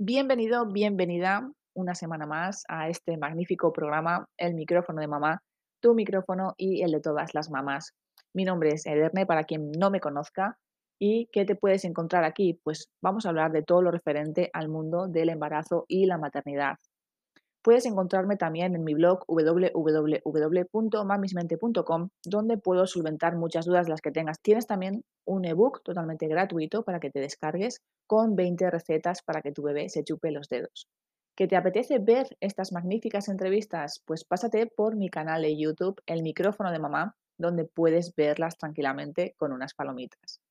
Bienvenido, bienvenida una semana más a este magnífico programa, El micrófono de mamá, tu micrófono y el de todas las mamás. Mi nombre es Ederne, para quien no me conozca. ¿Y qué te puedes encontrar aquí? Pues vamos a hablar de todo lo referente al mundo del embarazo y la maternidad. Puedes encontrarme también en mi blog www.mamismente.com, donde puedo solventar muchas dudas las que tengas. Tienes también un ebook totalmente gratuito para que te descargues con 20 recetas para que tu bebé se chupe los dedos. ¿Que te apetece ver estas magníficas entrevistas? Pues pásate por mi canal de YouTube, El micrófono de mamá, donde puedes verlas tranquilamente con unas palomitas.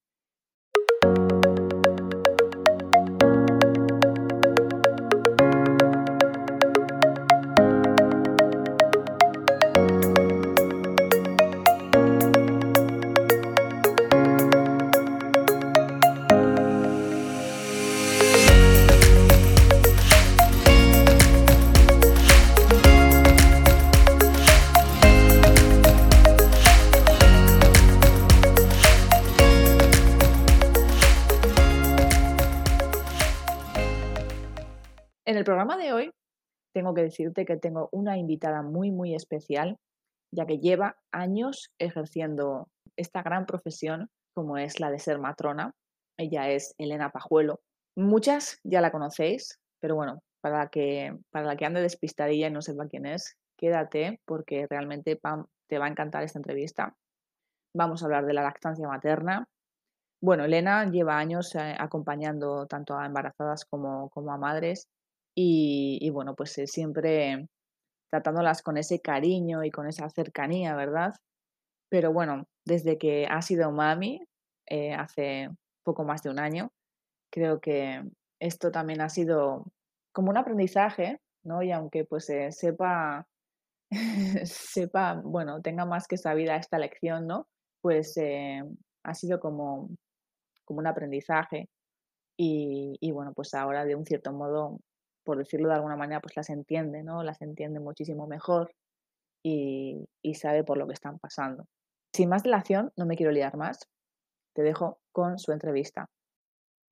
El programa de hoy tengo que decirte que tengo una invitada muy, muy especial, ya que lleva años ejerciendo esta gran profesión como es la de ser matrona. Ella es Elena Pajuelo. Muchas ya la conocéis, pero bueno, para la que, para la que ande despistadilla y no sepa quién es, quédate porque realmente te va a encantar esta entrevista. Vamos a hablar de la lactancia materna. Bueno, Elena lleva años eh, acompañando tanto a embarazadas como, como a madres y, bueno, pues eh, siempre tratándolas con ese cariño y con esa cercanía, ¿verdad? Pero bueno, desde que ha sido mami, eh, hace poco más de un año, creo que esto también ha sido como un aprendizaje, ¿no? Y aunque pues eh, sepa, sepa, bueno, tenga más que sabida esta lección, ¿no? Pues ha sido como, como un aprendizaje y, y, bueno, pues ahora de un cierto modo por decirlo de alguna manera, pues las entiende, ¿no? Las entiende muchísimo mejor y, sabe por lo que están pasando. Sin más dilación, no me quiero liar más, te dejo con su entrevista.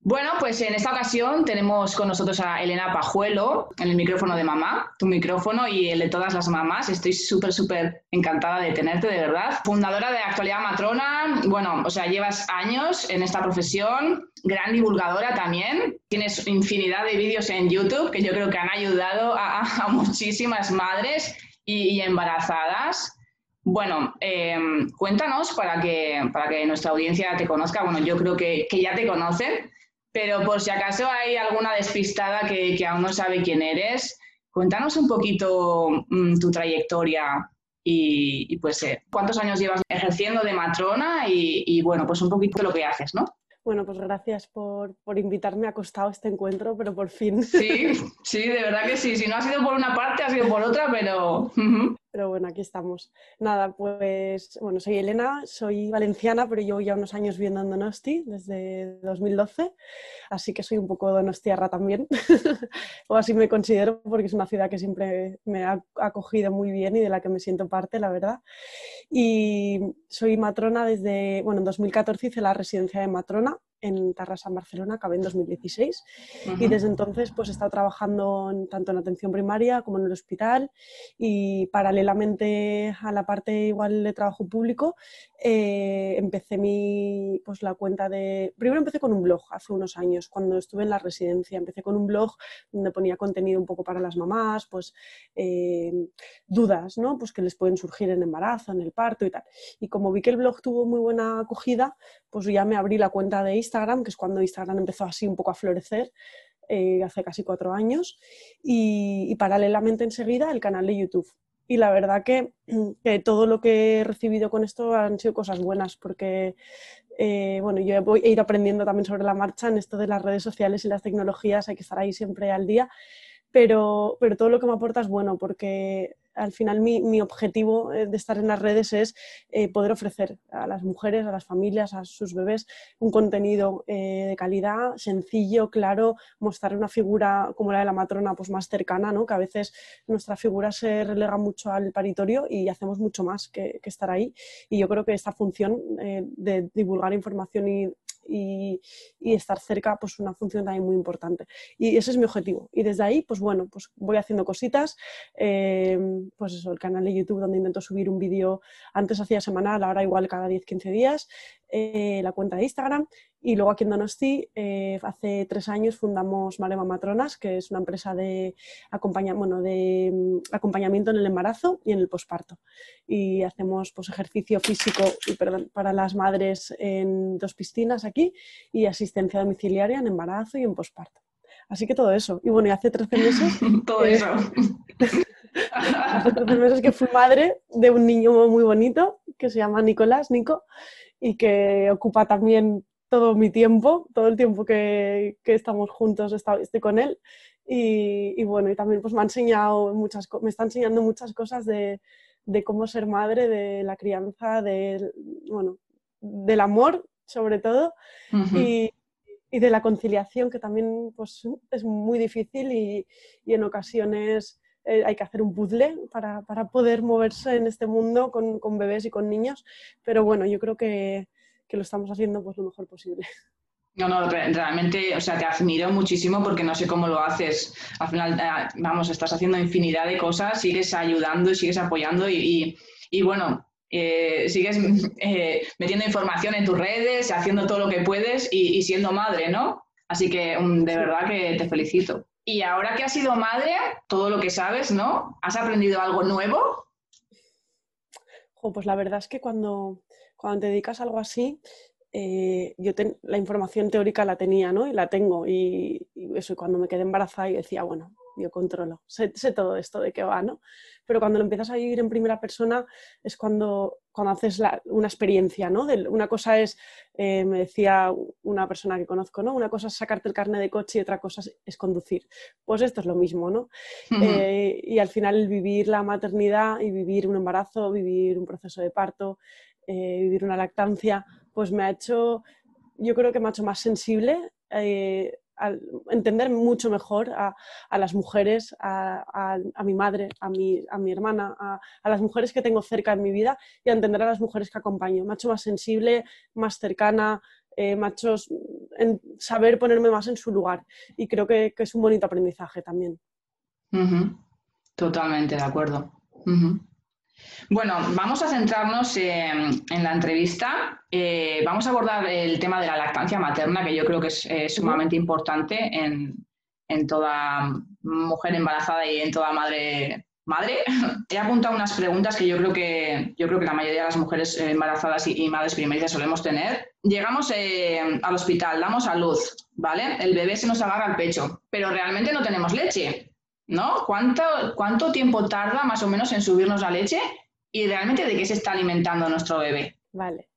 Bueno, pues en esta ocasión tenemos con nosotros a Elena Pajuelo en el micrófono de mamá, tu micrófono y el de todas las mamás. Estoy súper, súper encantada de tenerte, de verdad. Fundadora de Actualidad Matrona, bueno, o sea, llevas años en esta profesión, gran divulgadora también. Tienes infinidad de vídeos en YouTube que yo creo que han ayudado a, muchísimas madres y, embarazadas. Bueno, em, cuéntanos para que, para que nuestra audiencia te conozca. Bueno, yo creo que, que ya te conocen, pero por si acaso hay alguna despistada que, aún no sabe quién eres, cuéntanos un poquito mm, tu trayectoria y, pues eh, cuántos años llevas ejerciendo de matrona y, y, bueno, pues un poquito lo que haces, ¿no? Bueno, pues gracias por, por invitarme. a costado este encuentro, pero por fin. Sí, sí, de verdad que sí. Si no ha sido por una parte, ha sido por otra, pero... Pero bueno, aquí estamos. Nada, pues bueno, soy Elena, soy valenciana, pero llevo ya unos años viviendo en Donosti desde 2012, así que soy un poco donostiarra también, o así me considero porque es una ciudad que siempre me ha acogido muy bien y de la que me siento parte, la verdad. Y soy matrona desde, bueno, en 2014 hice la residencia de matrona en Tarrasa, en Barcelona, acabé en 2016 y desde entonces pues he estado trabajando tanto en atención primaria como en el hospital y paralelamente a la parte igual de trabajo público eh, empecé mi, pues la cuenta de... Primero empecé con un blog hace unos años, cuando estuve en la residencia, empecé con un blog donde ponía contenido un poco para las mamás, pues eh, dudas, ¿no? Pues que les pueden surgir en embarazo, en el parto y tal. Y como vi que el blog tuvo muy buena acogida, pues ya me abrí la cuenta de Instagram, que es cuando Instagram empezó así un poco a florecer, eh, hace casi cuatro años, y, paralelamente enseguida el canal de YouTube. Y la verdad que, todo lo que he recibido con esto han sido cosas buenas, porque eh, bueno, yo voy a ir aprendiendo también sobre la marcha en esto de las redes sociales y las tecnologías, hay que estar ahí siempre al día, pero, pero todo lo que me aporta es bueno, porque al final mi, objetivo eh, de estar en las redes es eh, poder ofrecer a las mujeres, a las familias, a sus bebés un contenido eh, de calidad, sencillo, claro, mostrar una figura como la de la matrona pues más cercana, ¿no? que a veces nuestra figura se relega mucho al paritorio y hacemos mucho más que, estar ahí. Y yo creo que esta función de divulgar información y y, estar cerca, pues una función también muy importante. Y ese es mi objetivo. Y desde ahí, pues bueno, pues voy haciendo cositas, eh, pues eso, el canal de YouTube donde intento subir un vídeo, antes hacía semanal, ahora igual cada 10-15 días, eh, la cuenta de Instagram y luego aquí en Donosti, eh, hace tres años fundamos Marema Matronas, que es una empresa de, bueno, de mm, acompañamiento en el embarazo y en el posparto. Y hacemos pues, ejercicio físico para las madres en dos piscinas aquí y asistencia domiciliaria en embarazo y en posparto. Así que todo eso. Y bueno, y hace 13 meses... todo eso. hace 13 meses que fui madre de un niño muy bonito que se llama Nicolás, Nico, y que ocupa también todo mi tiempo, todo el tiempo que, estamos juntos estoy con él. Y, bueno, y también pues me ha enseñado muchas me está enseñando muchas cosas de, cómo ser madre, de la crianza, de, bueno, del amor sobre todo y, de la conciliación que también pues, es muy difícil y, en ocasiones eh, hay que hacer un puzzle para, poder moverse en este mundo con, con bebés y con niños. Pero bueno, yo creo que, que lo estamos haciendo pues lo mejor posible. No, no, realmente, o sea, te admiro muchísimo porque no sé cómo lo haces. Al final, eh, vamos, estás haciendo infinidad de cosas, sigues ayudando y sigues apoyando y, y, bueno, eh, sigues eh, metiendo información en tus redes, haciendo todo lo que puedes y, siendo madre, ¿no? Así que mm, de verdad que te felicito. Y ahora que has sido madre, todo lo que sabes, ¿no? ¿Has aprendido algo nuevo? pues la verdad es que cuando, cuando te dedicas a algo así, eh, yo la información teórica la tenía, ¿no? Y la tengo. Y, eso, cuando me quedé embarazada, y decía, bueno, yo controlo, sé, todo esto de qué va, ¿no? Pero cuando lo empiezas a vivir en primera persona es cuando, cuando haces una experiencia, ¿no? una cosa es, eh, me decía una persona que conozco, ¿no? Una cosa es sacarte el carnet de coche y otra cosa es, conducir. Pues esto es lo mismo, ¿no? Eh, y al final vivir la maternidad y vivir un embarazo, vivir un proceso de parto, eh, vivir una lactancia, pues me ha hecho, yo creo que me ha hecho más sensible, eh, entender mucho mejor a, las mujeres, a, mi madre, a mi, a mi hermana, a, las mujeres que tengo cerca en mi vida y a entender a las mujeres que acompaño. Me ha hecho más sensible, más cercana, eh, en saber ponerme más en su lugar y creo que, es un bonito aprendizaje también. Totalmente de acuerdo. Bueno, vamos a centrarnos en, la entrevista. Eh, vamos a abordar el tema de la lactancia materna, que yo creo que es sumamente importante en, toda mujer embarazada y en toda madre. Madre, he apuntado unas preguntas que yo creo que yo creo que la mayoría de las mujeres embarazadas y, madres primerizas solemos tener. Llegamos eh, al hospital, damos a luz, ¿vale? El bebé se nos agarra al pecho, pero realmente no tenemos leche. ¿No? ¿Cuánto, ¿Cuánto tiempo tarda más o menos en subirnos la leche y realmente de qué se está alimentando nuestro bebé? Vale.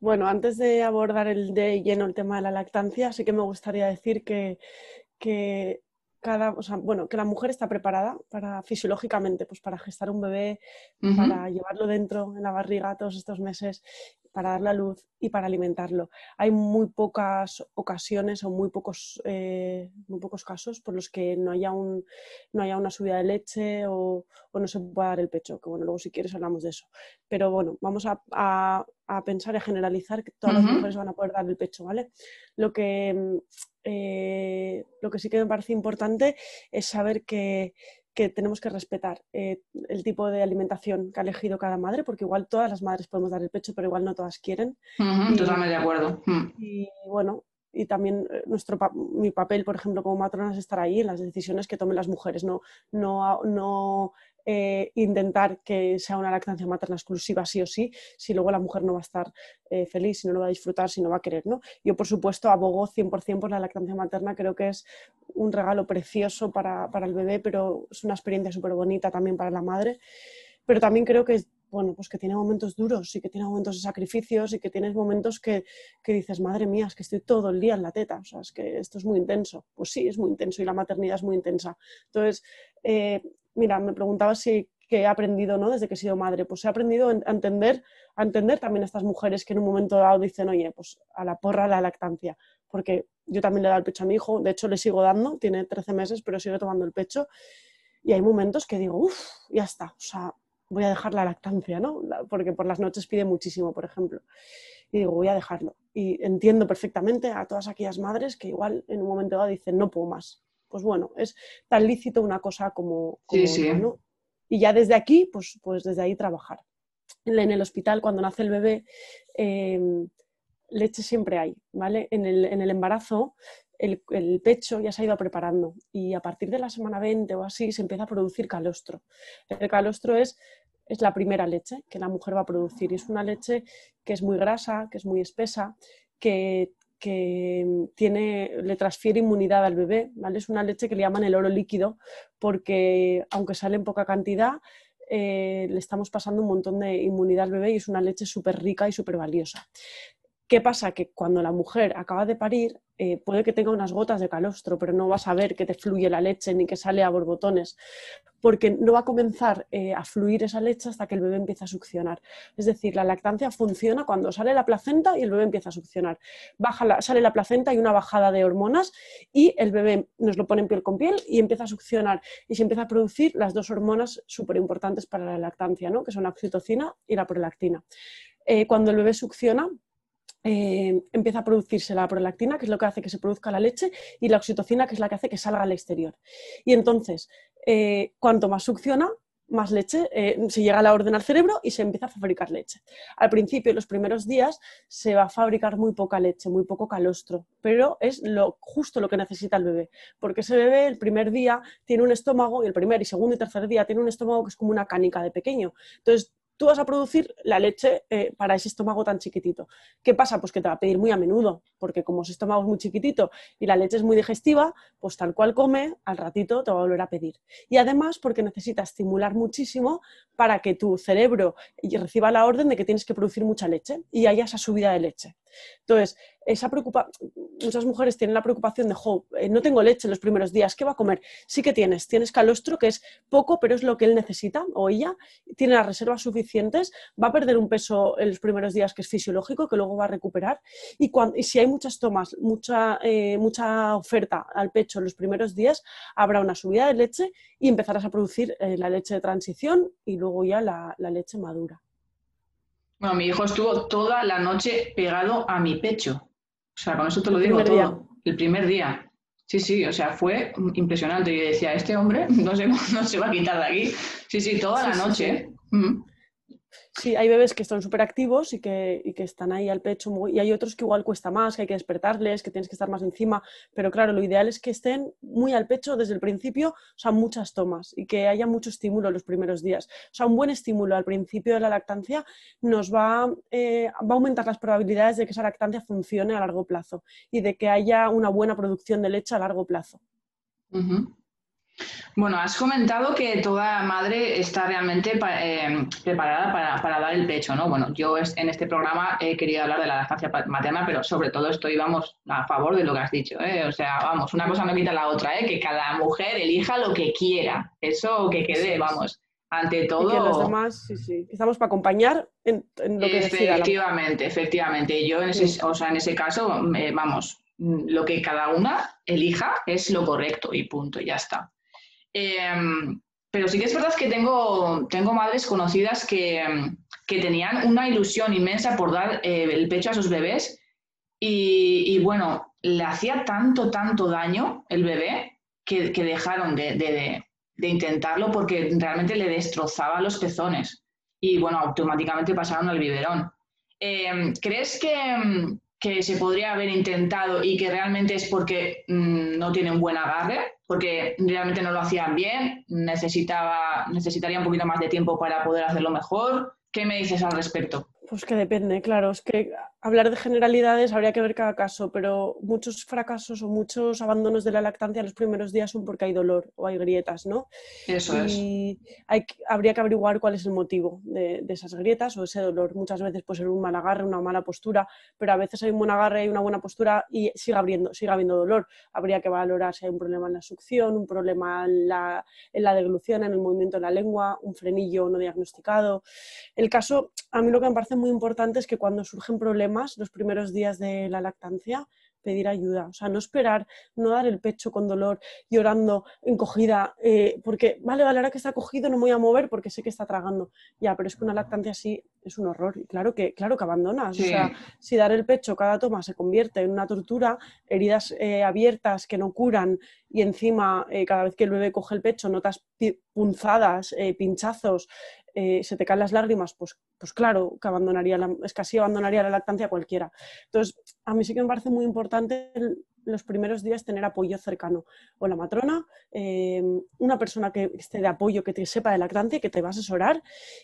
Bueno, antes de abordar el de lleno el tema de la lactancia, sí que me gustaría decir que, que cada, o sea, bueno, que la mujer está preparada para fisiológicamente, pues para gestar un bebé, para llevarlo dentro en la barriga todos estos meses para dar la luz y para alimentarlo. Hay muy pocas ocasiones o muy pocos, eh, muy pocos casos por los que no haya, un, no haya una subida de leche o, no se pueda dar el pecho, que bueno, luego si quieres hablamos de eso. Pero bueno, vamos a, pensar y a generalizar que todas las mujeres van a poder dar el pecho, ¿vale? Lo que, eh, lo que sí que me parece importante es saber que que tenemos que respetar eh, el tipo de alimentación que ha elegido cada madre, porque igual todas las madres podemos dar el pecho, pero igual no todas quieren. totalmente de acuerdo. Mm. Y bueno, y también eh, nuestro mi papel, por ejemplo, como matrona es estar ahí en las decisiones que tomen las mujeres, no, no, no eh, intentar que sea una lactancia materna exclusiva sí o sí, si luego la mujer no va a estar eh, feliz, si no lo va a disfrutar, si no va a querer. ¿no? Yo, por supuesto, abogo 100% por la lactancia materna, creo que es un regalo precioso para, para el bebé, pero es una experiencia súper bonita también para la madre. Pero también creo que bueno, pues que tiene momentos duros y que tiene momentos de sacrificios y que tienes momentos que, que, dices, madre mía, es que estoy todo el día en la teta, o sea, es que esto es muy intenso. Pues sí, es muy intenso y la maternidad es muy intensa. Entonces, eh, mira, me preguntaba si que he aprendido ¿no? desde que he sido madre. Pues he aprendido a entender, a entender también a estas mujeres que en un momento dado dicen, oye, pues a la porra la lactancia. Porque yo también le he dado el pecho a mi hijo, de hecho le sigo dando, tiene 13 meses, pero sigue tomando el pecho. Y hay momentos que digo, uff, ya está, o sea, voy a dejar la lactancia, ¿no? Porque por las noches pide muchísimo, por ejemplo. y digo, voy a dejarlo. Y entiendo perfectamente a todas aquellas madres que igual en un momento dado dicen, no puedo más. Pues bueno, es tan lícito una cosa como, sí, sí. ¿no? Y ya desde aquí, pues, pues desde ahí trabajar. En el hospital, cuando nace el bebé, em, leche siempre hay, ¿vale? En el, en el embarazo, el, pecho ya se ha ido preparando y a partir de la semana 20 o así se empieza a producir calostro. El calostro es es la primera leche que la mujer va a producir. Y es una leche que es muy grasa, que es muy espesa, que, tiene, le transfiere inmunidad al bebé. ¿vale? Es una leche que le llaman el oro líquido porque aunque sale en poca cantidad, eh, le estamos pasando un montón de inmunidad al bebé y es una leche súper rica y súper valiosa. ¿Qué pasa? Que cuando la mujer acaba de parir, eh, puede que tenga unas gotas de calostro, pero no vas a ver que te fluye la leche ni que sale a borbotones, porque no va a comenzar eh, a fluir esa leche hasta que el bebé empieza a succionar. Es decir, la lactancia funciona cuando sale la placenta y el bebé empieza a succionar. Baja sale la placenta y una bajada de hormonas y el bebé nos lo pone en piel con piel y empieza a succionar y se empieza a producir las dos hormonas súper importantes para la lactancia, ¿no? que son la oxitocina y la prolactina. Eh, cuando el bebé succiona, eh, empieza a producirse la prolactina, que es lo que hace que se produzca la leche, y la oxitocina, que es la que hace que salga al exterior. Y entonces, eh, cuanto más succiona, más leche, eh, se llega a la orden al cerebro y se empieza a fabricar leche. Al principio, los primeros días, se va a fabricar muy poca leche, muy poco calostro, pero es lo, justo lo que necesita el bebé, porque ese bebé el primer día tiene un estómago y el primer y segundo y tercer día tiene un estómago que es como una canica de pequeño. Entonces, tú vas a producir la leche eh, para ese estómago tan chiquitito. ¿Qué pasa? Pues que te va a pedir muy a menudo, porque como ese estómago es muy chiquitito y la leche es muy digestiva, pues tal cual come, al ratito te va a volver a pedir. Y además porque necesita estimular muchísimo para que tu cerebro reciba la orden de que tienes que producir mucha leche y haya esa subida de leche. Entonces, esa muchas mujeres tienen la preocupación de, eh, no tengo leche en los primeros días, ¿qué va a comer? Sí que tienes, tienes calostro, que es poco, pero es lo que él necesita o ella, tiene las reservas suficientes, va a perder un peso en los primeros días que es fisiológico, que luego va a recuperar, y, si hay muchas tomas, mucha, eh, mucha oferta al pecho en los primeros días, habrá una subida de leche y empezarás a producir eh, la leche de transición y luego ya la leche madura. Bueno, mi hijo estuvo toda la noche pegado a mi pecho. O sea, con eso te lo digo todo. El primer día. Sí, sí, o sea, fue impresionante. Yo decía, este hombre no se, no se va a quitar de aquí. Sí, sí, toda la noche. Mm. Sí, hay bebés que están súper activos y que, están ahí al pecho y hay otros que igual cuesta más, que hay que despertarles, que tienes que estar más encima, pero claro, lo ideal es que estén muy al pecho desde el principio, o sea, muchas tomas y que haya mucho estímulo los primeros días. O sea, un buen estímulo al principio de la lactancia nos va, eh, va a aumentar las probabilidades de que esa lactancia funcione a largo plazo y de que haya una buena producción de leche a largo plazo. Bueno, has comentado que toda madre está realmente eh, preparada para, dar el pecho, ¿no? Bueno, yo en este programa he querido hablar de la lactancia materna, pero sobre todo estoy, vamos, a favor de lo que has dicho, ¿eh? O sea, vamos, una cosa no quita la otra, ¿eh? Que cada mujer elija lo que quiera, eso que quede, vamos, ante todo... Y que los demás, sí, sí, estamos para acompañar en, lo que Efectivamente, efectivamente, yo en ese, o sea, en ese caso, vamos, lo que cada una elija es lo correcto y punto, ya está. Em, pero sí que es verdad que tengo, tengo madres conocidas que, tenían una ilusión inmensa por dar eh, el pecho a sus bebés y, bueno, le hacía tanto, tanto daño el bebé que, dejaron de, intentarlo porque realmente le destrozaba los pezones y bueno, automáticamente pasaron al biberón. Em, ¿Crees que, que se podría haber intentado y que realmente es porque mm, no tiene un buen agarre, porque realmente no lo hacían bien, necesitaba, necesitaría un poquito más de tiempo para poder hacerlo mejor. ¿Qué me dices al respecto? Pues que depende, claro. Es que hablar de generalidades habría que ver cada caso, pero muchos fracasos o muchos abandonos de la lactancia en los primeros días son porque hay dolor o hay grietas, ¿no? Eso y Hay, habría que averiguar cuál es el motivo de, esas grietas o ese dolor. Muchas veces puede ser un mal agarre, una mala postura, pero a veces hay un buen agarre y una buena postura y sigue habiendo, sigue habiendo dolor. Habría que valorar si hay un problema en la succión, un problema en la, en la deglución, en el movimiento de la lengua, un frenillo no diagnosticado. El caso, a mí lo que me parece muy importante es que cuando surgen problemas los primeros días de la lactancia, pedir ayuda, o sea, no esperar, no dar el pecho con dolor, llorando, encogida, eh, porque, vale, vale, ahora que está cogido no me voy a mover porque sé que está tragando. Ya, pero es que una lactancia así es un horror y claro que, claro que abandonas. O sea, si dar el pecho cada toma se convierte en una tortura, heridas eh, abiertas que no curan y encima eh, cada vez que el bebé coge el pecho notas punzadas, pinchazos, se te caen las lágrimas, pues, pues claro que abandonaría, la, es casi abandonaría la lactancia cualquiera. Entonces, a mí sí que me parece muy importante los primeros días tener apoyo cercano. O la matrona, eh, una persona que esté de apoyo, que te sepa de lactancia, que te va a asesorar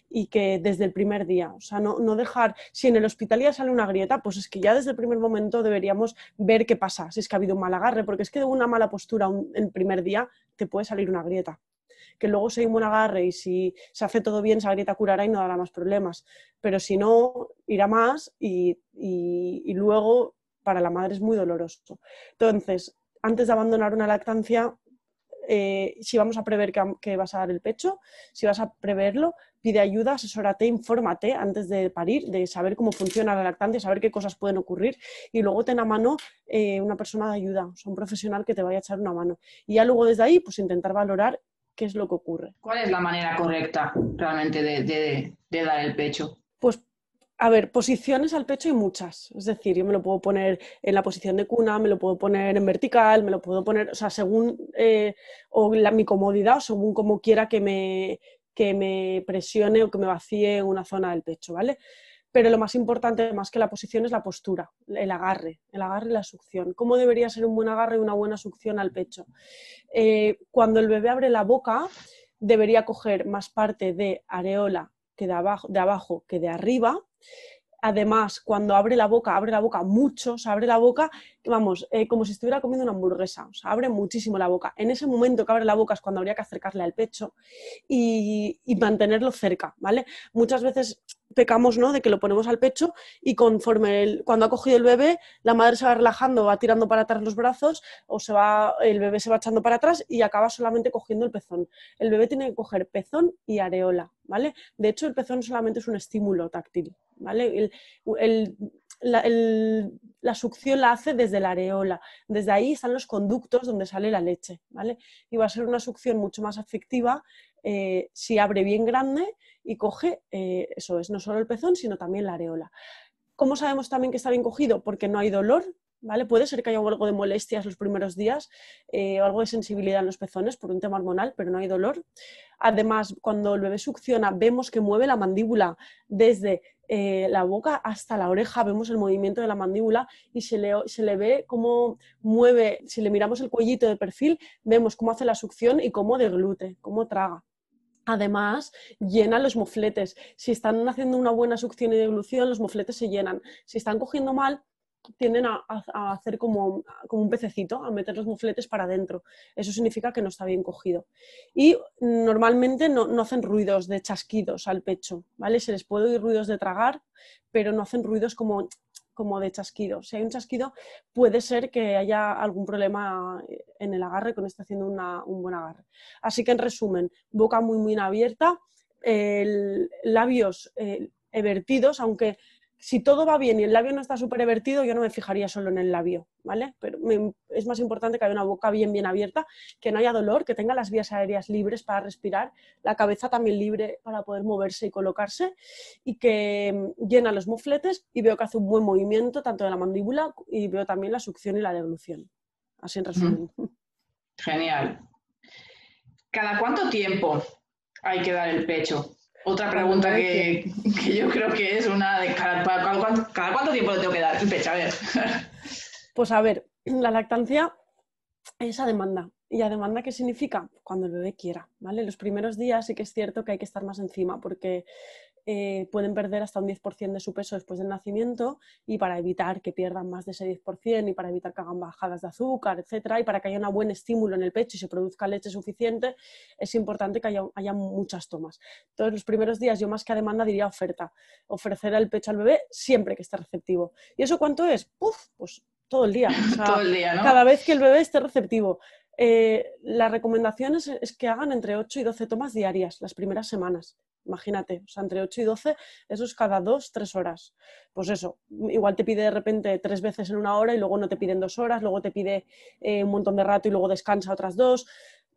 y que desde el primer día, o sea, no, no, dejar, si en el hospital ya sale una grieta, pues es que ya desde el primer momento deberíamos ver qué pasa, si es que ha habido un mal agarre, porque es que de una mala postura el primer día te puede salir una grieta que luego se hay un agarre y si se hace todo bien, esa grieta curará y no dará más problemas. Pero si no, irá más y, luego para la madre es muy doloroso. Entonces, antes de abandonar una lactancia, eh, si vamos a prever que, vas a dar el pecho, si vas a preverlo, pide ayuda, asesórate, infórmate antes de parir, de saber cómo funciona la lactancia, saber qué cosas pueden ocurrir y luego ten a mano eh, una persona de ayuda, o sea, un profesional que te vaya a echar una mano. Y ya luego desde ahí, pues intentar valorar qué es lo que ocurre. ¿Cuál es la manera correcta realmente de, dar el pecho? Pues a ver, posiciones al pecho hay muchas. Es decir, yo me lo puedo poner en la posición de cuna, me lo puedo poner en vertical, me lo puedo poner, o sea, según eh, o la, mi comodidad o según como quiera que me, que me presione o que me vacíe una zona del pecho, ¿vale? Pero lo más importante, más que la posición, es la postura, el agarre, el agarre y la succión. ¿Cómo debería ser un buen agarre y una buena succión al pecho? Eh, cuando el bebé abre la boca, debería coger más parte de areola que de abajo, que de arriba. Además, cuando abre la boca, abre la boca mucho, se abre la boca, vamos, eh, como si estuviera comiendo una hamburguesa, o sea, abre muchísimo la boca. En ese momento que abre la boca es cuando habría que acercarle al pecho y, y mantenerlo cerca, ¿vale? Muchas veces pecamos ¿no? de que lo ponemos al pecho y conforme el, cuando ha cogido el bebé, la madre se va relajando, va tirando para atrás los brazos o se va, el bebé se va echando para atrás y acaba solamente cogiendo el pezón. El bebé tiene que coger pezón y areola, ¿vale? De hecho, el pezón solamente es un estímulo táctil, ¿vale? La, succión la hace desde la areola. Desde ahí están los conductos donde sale la leche, ¿vale? Y va a ser una succión mucho más efectiva eh, si abre bien grande y coge, eh, eso es, no solo el pezón, sino también la areola. ¿Cómo sabemos también que está bien cogido? Porque no hay dolor, ¿vale? Puede ser que haya algo de molestias los primeros días eh, o algo de sensibilidad en los pezones por un tema hormonal, pero no hay dolor. Además, cuando el bebé succiona, vemos que mueve la mandíbula desde la boca hasta la oreja, vemos el movimiento de la mandíbula y se le, se le ve cómo mueve, si le miramos el cuellito de perfil, vemos cómo hace la succión y cómo deglute, cómo traga. Además, llena los mofletes. Si están haciendo una buena succión y deglución, los mofletes se llenan. Si están cogiendo mal, tienden a, hacer como, un pececito, a meter los mofletes para adentro. Eso significa que no está bien cogido. Y normalmente no, no, hacen ruidos de chasquidos al pecho, ¿vale? Se les puede oír ruidos de tragar, pero no hacen ruidos como como de chasquido. Si hay un chasquido, puede ser que haya algún problema en el agarre, con este haciendo un buen agarre. Así que en resumen, boca muy, muy abierta, labios eh, aunque si todo va bien y el labio no está súper evertido, yo no me fijaría solo en el labio, ¿vale? Pero es más importante que haya una boca bien, bien abierta, que no haya dolor, que tenga las vías aéreas libres para respirar, la cabeza también libre para poder moverse y colocarse, y que mm, llena los mofletes y veo que hace un buen movimiento tanto de la mandíbula y veo también la succión y la deglución. Así en resumen. Genial. ¿Cada cuánto tiempo hay que dar el pecho? Otra pregunta que, yo creo que es una de cada, cuánto, tiempo le tengo que dar el pecho, a ver. Pues a ver, la lactancia es a demanda. ¿Y a demanda qué significa? Cuando el bebé quiera, ¿vale? Los primeros días sí que es cierto que hay que estar más encima porque eh, pueden perder hasta un 10% de su peso después del nacimiento y para evitar que pierdan más de ese 10% y para evitar que hagan bajadas de azúcar, etcétera, y para que haya un buen estímulo en el pecho y se produzca leche suficiente, es importante que haya, muchas tomas. Entonces, los primeros días yo más que a demanda diría oferta, ofrecer el pecho al bebé siempre que esté receptivo. ¿Y eso cuánto es? Puf, pues todo el día. todo el día, ¿no? Cada vez que el bebé esté receptivo. Eh, la recomendación es, que hagan entre 8 y 12 tomas diarias las primeras semanas. Imagínate, o sea, entre 8 y 12, eso es cada 2, 3 horas. Pues eso, igual te pide de repente tres veces en una hora y luego no te piden dos horas, luego te pide eh, un montón de rato y luego descansa otras dos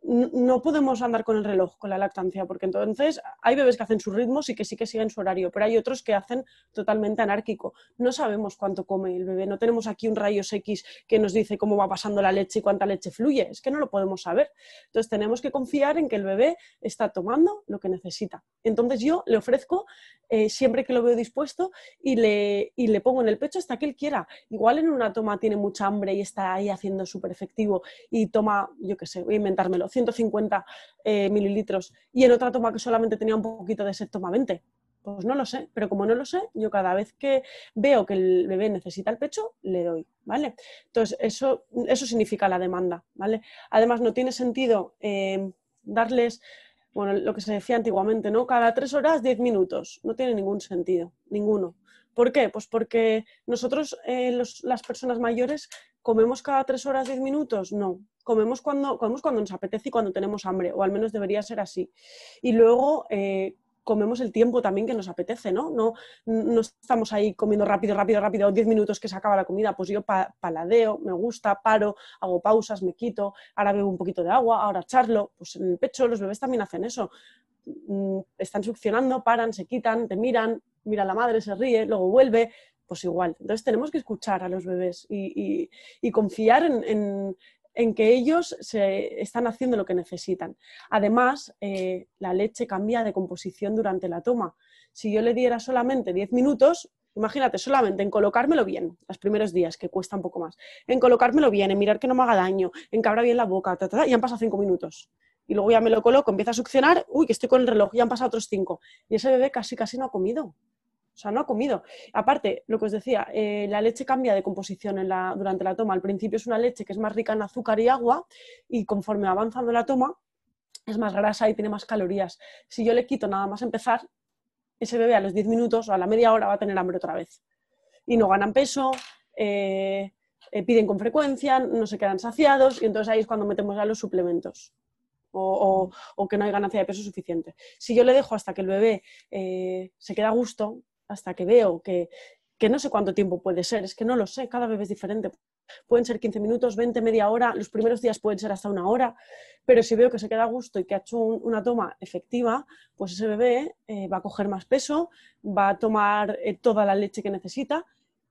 no podemos andar con el reloj, con la lactancia, porque entonces hay bebés que hacen sus ritmos y que sí que siguen su horario, pero hay otros que hacen totalmente anárquico. No sabemos cuánto come el bebé, no tenemos aquí un rayos X que nos dice cómo va pasando la leche y cuánta leche fluye, es que no lo podemos saber. Entonces tenemos que confiar en que el bebé está tomando lo que necesita. Entonces yo le ofrezco eh, siempre que lo veo dispuesto y le, y le pongo en el pecho hasta que él quiera. Igual en una toma tiene mucha hambre y está ahí haciendo súper efectivo y toma, yo qué sé, voy a inventármelo 150 eh, mililitros y en otra toma que solamente tenía un poquito de toma 20. Pues no lo sé, pero como no lo sé, yo cada vez que veo que el bebé necesita el pecho, le doy, ¿vale? Entonces, eso, eso significa la demanda, ¿vale? Además, no tiene sentido eh, darles, bueno, lo que se decía antiguamente, ¿no? Cada tres horas, diez minutos. No tiene ningún sentido, ninguno. ¿Por qué? Pues porque nosotros, eh, las personas mayores, comemos cada tres horas, diez minutos. No, comemos cuando, comemos cuando nos apetece y cuando tenemos hambre, o al menos debería ser así. Y luego eh, comemos el tiempo también que nos apetece, ¿no? No, estamos ahí comiendo rápido, rápido, rápido, diez minutos que se acaba la comida, pues yo paladeo, me gusta, paro, hago pausas, me quito, ahora bebo un poquito de agua, ahora charlo, pues en el pecho los bebés también hacen eso. Mm, están succionando, paran, se quitan, te miran, mira la madre, se ríe, luego vuelve, pues igual. Entonces tenemos que escuchar a los bebés y, confiar en, que ellos se están haciendo lo que necesitan. Además, eh, la leche cambia de composición durante la toma. Si yo le diera solamente 10 minutos, imagínate, solamente en colocármelo bien, los primeros días, que cuesta un poco más, en colocármelo bien, en mirar que no me haga daño, en que abra bien la boca, y han pasado 5 minutos. Y luego ya me lo coloco, empieza a succionar, uy, que estoy con el reloj, ya han pasado otros 5. Y ese bebé casi, casi no ha comido. O sea, no ha comido. Aparte, lo que os decía, eh, la leche cambia de composición durante la toma. Al principio es una leche que es más rica en azúcar y agua y conforme va avanzando la toma es más grasa y tiene más calorías. Si yo le quito nada más empezar, ese bebé a los 10 minutos o a la media hora va a tener hambre otra vez. Y no ganan peso, eh, eh, piden con frecuencia, no se quedan saciados y entonces ahí es cuando metemos ya los suplementos. O, que no hay ganancia de peso suficiente. Si yo le dejo hasta que el bebé se queda a gusto, hasta que veo que, no sé cuánto tiempo puede ser, es que no lo sé, cada bebé es diferente. Pueden ser 15 minutos, 20, media hora, los primeros días pueden ser hasta una hora, pero si veo que se queda a gusto y que ha hecho una toma efectiva, pues ese bebé eh, va a coger más peso, va a tomar eh, toda la leche que necesita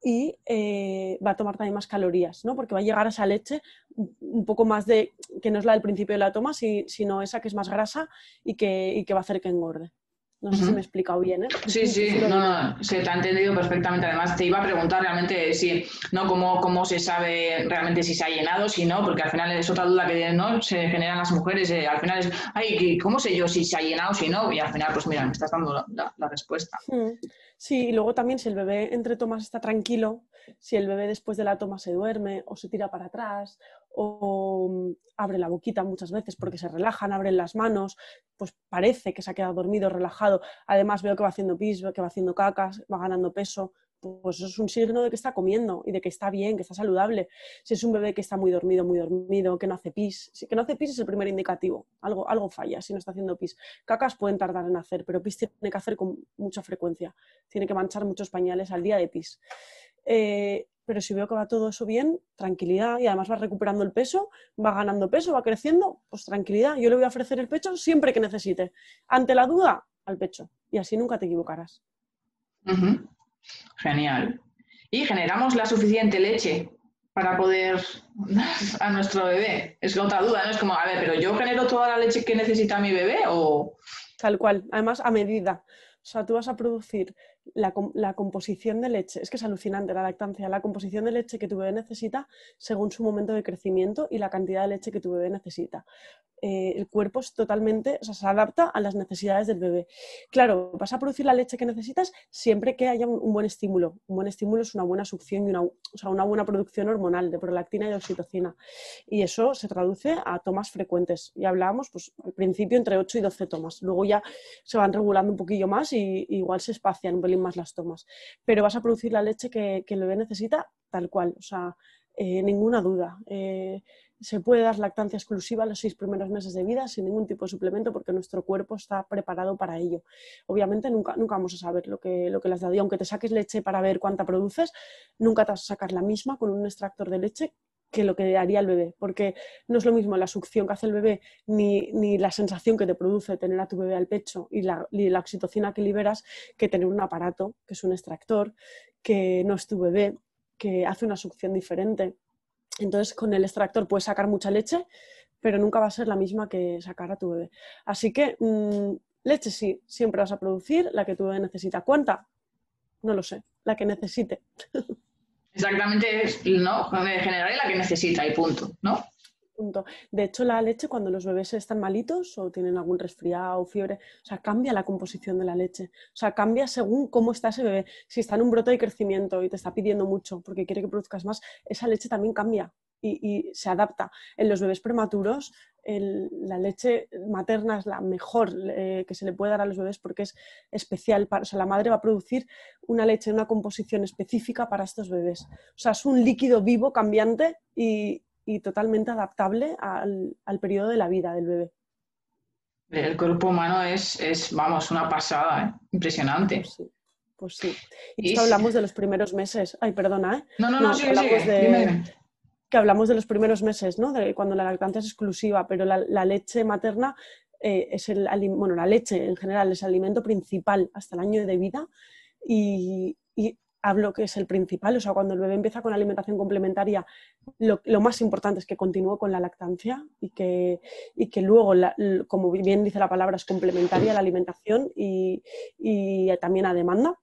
y eh, va a tomar también más calorías, ¿no? porque va a llegar a esa leche un poco más de, que no es la del principio de la toma, sino esa que es más grasa y que, y que va a hacer que engorde. No sé si me he explicado bien, ¿eh? Sí, sí, no, no, se te ha entendido perfectamente. Además, te iba a preguntar realmente si, ¿no? Cómo, cómo se sabe realmente si se ha llenado, si no, porque al final es otra duda que ¿no? se generan las mujeres. Eh, al final es, ay, ¿cómo sé yo si se ha llenado, si no? Y al final, pues mira, me estás dando la, respuesta. Hmm. Sí, y luego también si el bebé entre tomas está tranquilo, si el bebé después de la toma se duerme o se tira para atrás o mm, abre la boquita muchas veces porque se relajan, abren las manos, pues parece que se ha quedado dormido, relajado. Además veo que va haciendo pis, que va haciendo cacas, va ganando peso, pues eso es un signo de que está comiendo y de que está bien, que está saludable. Si es un bebé que está muy dormido, muy dormido, que no hace pis, que no hace pis es el primer indicativo, algo, algo falla si no está haciendo pis. Cacas pueden tardar en hacer, pero pis tiene que hacer con mucha frecuencia, tiene que manchar muchos pañales al día de pis. Eh, pero si veo que va todo eso bien, tranquilidad y además va recuperando el peso, va ganando peso, va creciendo, pues tranquilidad. Yo le voy a ofrecer el pecho siempre que necesite. Ante la duda, al pecho. Y así nunca te equivocarás. Genial. Y generamos la suficiente leche para poder dar a nuestro bebé. Es otra duda, ¿no? Es como, a ver, pero yo genero toda la leche que necesita mi bebé o... Tal cual, además a medida. O sea, tú vas a producir la, composición de leche, es que es alucinante la lactancia, la composición de leche que tu bebé necesita según su momento de crecimiento y la cantidad de leche que tu bebé necesita. Eh, el cuerpo es totalmente, o sea, se adapta a las necesidades del bebé. Claro, vas a producir la leche que necesitas siempre que haya un, buen estímulo. Un buen estímulo es una buena succión y una, o sea, una buena producción hormonal de prolactina y de oxitocina. Y eso se traduce a tomas frecuentes. Y hablábamos, pues al principio entre 8 y 12 tomas. Luego ya se van regulando un poquillo más y, y igual se espacian un pelín más las tomas. Pero vas a producir la leche que, el bebé necesita tal cual, o sea, eh, ninguna duda. Eh, se puede dar lactancia exclusiva los seis primeros meses de vida sin ningún tipo de suplemento porque nuestro cuerpo está preparado para ello. Obviamente nunca, nunca vamos a saber lo que, lo que las da. Y aunque te saques leche para ver cuánta produces, nunca te vas a sacar la misma con un extractor de leche que lo que haría el bebé, porque no es lo mismo la succión que hace el bebé ni, ni la sensación que te produce tener a tu bebé al pecho y la, y la, oxitocina que liberas que tener un aparato, que es un extractor, que no es tu bebé, que hace una succión diferente. Entonces, con el extractor puedes sacar mucha leche, pero nunca va a ser la misma que sacar a tu bebé. Así que mmm, leche sí, siempre vas a producir la que tu bebé necesita. ¿Cuánta? No lo sé, la que necesite. Exactamente, ¿no? general la que necesita y punto, ¿no? Punto. De hecho, la leche, cuando los bebés están malitos o tienen algún resfriado o fiebre, o sea, cambia la composición de la leche. O sea, cambia según cómo está ese bebé. Si está en un brote de crecimiento y te está pidiendo mucho porque quiere que produzcas más, esa leche también cambia y, y se adapta. En los bebés prematuros, el, la leche materna es la mejor eh, que se le puede dar a los bebés porque es especial. Para, o sea, la madre va a producir una leche en una composición específica para estos bebés. O sea, es un líquido vivo, cambiante y, y totalmente adaptable al, al, periodo de la vida del bebé. El cuerpo humano es, es vamos, una pasada, ¿eh? impresionante. Pues sí. Pues sí. Y, esto hablamos de los primeros meses. Ay, perdona, ¿eh? No, no, no, no sí, hablamos de... Dime. Que hablamos de los primeros meses, ¿no? De cuando la lactancia es exclusiva, pero la, la leche materna eh, es el bueno, la leche en general es el alimento principal hasta el año de vida y, y hablo que es el principal, o sea, cuando el bebé empieza con alimentación complementaria, lo, lo más importante es que continúe con la lactancia y que, y que luego, la, como bien dice la palabra, es complementaria la alimentación y, y, también a demanda.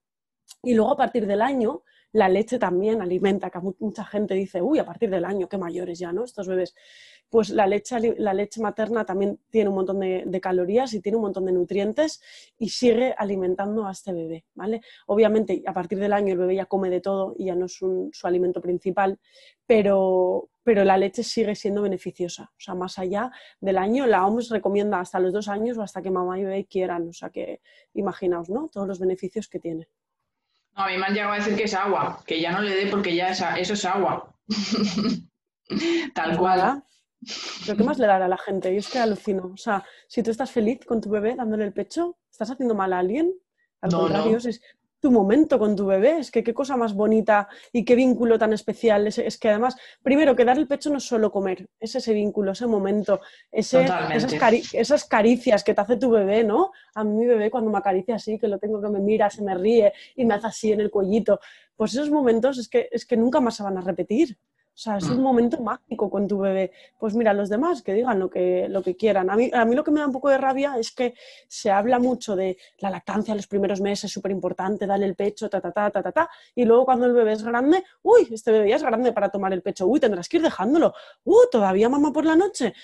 Y luego a partir del año, la leche también alimenta, que mucha gente dice, uy, a partir del año, qué mayores ya, ¿no? Estos bebés pues la leche, la leche materna también tiene un montón de, calorías y tiene un montón de nutrientes y sigue alimentando a este bebé, ¿vale? Obviamente, a partir del año el bebé ya come de todo y ya no es su alimento principal, pero, pero la leche sigue siendo beneficiosa. O sea, más allá del año, la OMS recomienda hasta los dos años o hasta que mamá y bebé quieran. O sea, que imaginaos, ¿no? Todos los beneficios que tiene. No, a mí me han llegado a decir que es agua, que ya no le dé porque ya es, eso es agua. Tal cual. ¿Pero qué más le dará a la gente? Yo es que alucino. O sea, si tú estás feliz con tu bebé dándole el pecho, ¿estás haciendo mal a alguien? Al no, contrario, no. es tu momento con tu bebé. Es que qué cosa más bonita y qué vínculo tan especial. Es, es que además, primero, que dar el pecho no es solo comer, es ese vínculo, ese momento, ese, esas, cari esas, caricias que te hace tu bebé, ¿no? A mí mi bebé cuando me acaricia así, que lo tengo que me mira, se me ríe y me hace así en el cuellito. Pues esos momentos es que, es que nunca más se van a repetir. O sea, es un momento mágico con tu bebé. Pues mira, los demás que digan lo que, lo que quieran. A mí, a mí lo que me da un poco de rabia es que se habla mucho de la lactancia los primeros meses, súper importante, darle el pecho, ta, ta, ta, ta, ta, ta. Y luego cuando el bebé es grande, uy, este bebé ya es grande para tomar el pecho. Uy, tendrás que ir dejándolo. Uh, todavía mamá por la noche.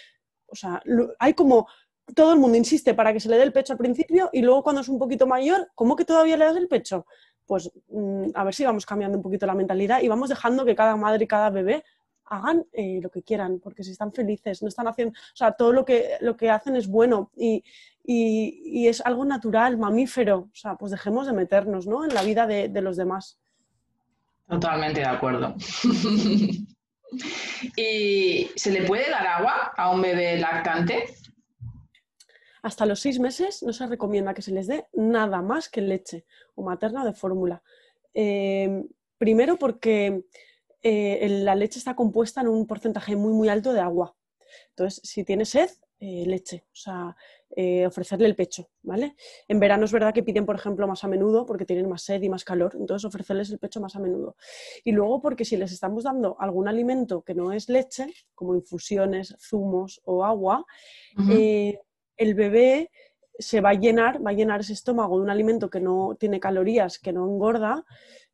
O sea, hay como todo el mundo insiste para que se le dé el pecho al principio y luego cuando es un poquito mayor, ¿cómo que todavía le das el pecho? Pues mmm, a ver si vamos cambiando un poquito la mentalidad y vamos dejando que cada madre y cada bebé hagan eh, lo que quieran, porque si están felices, no están haciendo, o sea, todo lo que, lo que hacen es bueno y, y, y, es algo natural, mamífero, o sea, pues dejemos de meternos, ¿no? En la vida de, de los demás. Totalmente de acuerdo. ¿Y se le puede dar agua a un bebé lactante? Hasta los seis meses no se recomienda que se les dé nada más que leche o materna de fórmula. Eh, primero porque eh, la leche está compuesta en un porcentaje muy, muy alto de agua. Entonces, si tiene sed, eh, leche, o sea, eh, ofrecerle el pecho, ¿vale? En verano es verdad que piden, por ejemplo, más a menudo porque tienen más sed y más calor, entonces ofrecerles el pecho más a menudo. Y luego porque si les estamos dando algún alimento que no es leche, como infusiones, zumos o agua, uh -huh el bebé se va a llenar, va a llenar ese estómago de un alimento que no tiene calorías, que no engorda,